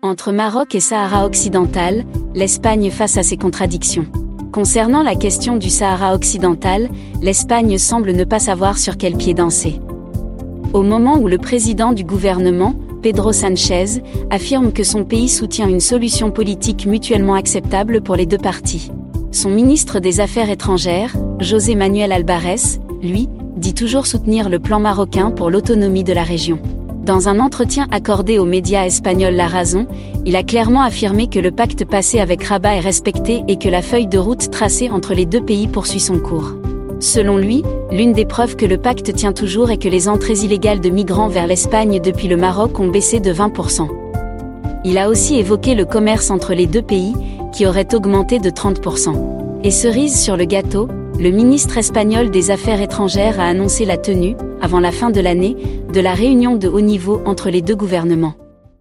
Entre Maroc et Sahara occidental, l'Espagne face à ses contradictions. Concernant la question du Sahara occidental, l'Espagne semble ne pas savoir sur quel pied danser. Au moment où le président du gouvernement, Pedro Sanchez, affirme que son pays soutient une solution politique mutuellement acceptable pour les deux parties. Son ministre des Affaires étrangères, José Manuel Albarez, lui, dit toujours soutenir le plan marocain pour l'autonomie de la région. Dans un entretien accordé aux médias espagnols La Razón, il a clairement affirmé que le pacte passé avec Rabat est respecté et que la feuille de route tracée entre les deux pays poursuit son cours. Selon lui, l'une des preuves que le pacte tient toujours est que les entrées illégales de migrants vers l'Espagne depuis le Maroc ont baissé de 20%. Il a aussi évoqué le commerce entre les deux pays, qui aurait augmenté de 30%. Et cerise sur le gâteau, le ministre espagnol des Affaires étrangères a annoncé la tenue, avant la fin de l'année, de la réunion de haut niveau entre les deux gouvernements.